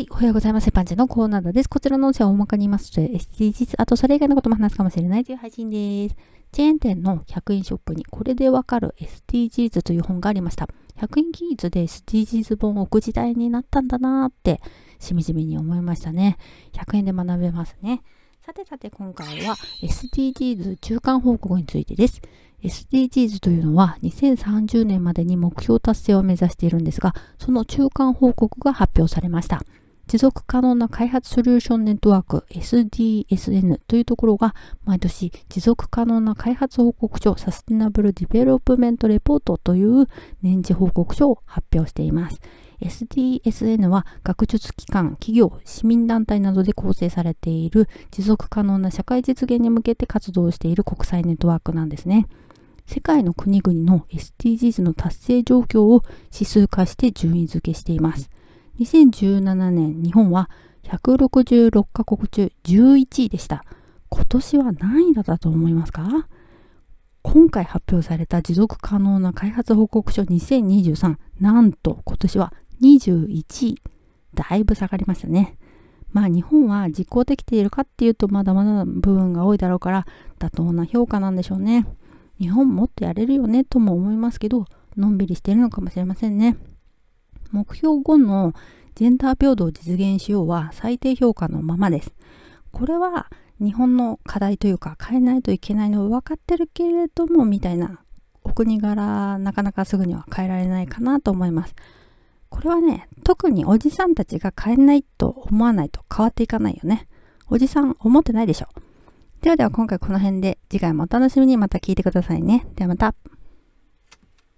はい、おはようございます。パンチのコーナーです。こちらの音声は大まかに言いますと、SDGs、あとそれ以外のことも話すかもしれないという配信です。チェーン店の100円ショップにこれでわかる SDGs という本がありました。100円均一で SDGs 本を置く時代になったんだなーって、しみじみに思いましたね。100円で学べますね。さてさて今回は SDGs 中間報告についてです。SDGs というのは2030年までに目標達成を目指しているんですが、その中間報告が発表されました。持続可能な開発ソリューションネットワーク SDSN というところが毎年持続可能な開発報告書サステナブルディベロップメントレポートという年次報告書を発表しています。SDSN は学術機関、企業、市民団体などで構成されている持続可能な社会実現に向けて活動している国際ネットワークなんですね。世界の国々の SDGs の達成状況を指数化して順位付けしています。2017年、日本は166カ国中11位でした。今年は何位だったと思いますか？今回発表された持続可能な開発報告書2023、なんと今年は21位。だいぶ下がりましたね。まあ日本は実行できているかっていうとまだまだ部分が多いだろうから妥当な評価なんでしょうね。日本もっとやれるよねとも思いますけど、のんびりしてるのかもしれませんね。目標後のジェンダー平等を実現しようは最低評価のままです。これは日本の課題というか変えないといけないのは分かってるけれどもみたいなお国柄なかなかすぐには変えられないかなと思います。これはね、特におじさんたちが変えないと思わないと変わっていかないよね。おじさん思ってないでしょ。ではでは今回この辺で次回もお楽しみにまた聞いてくださいね。ではまた。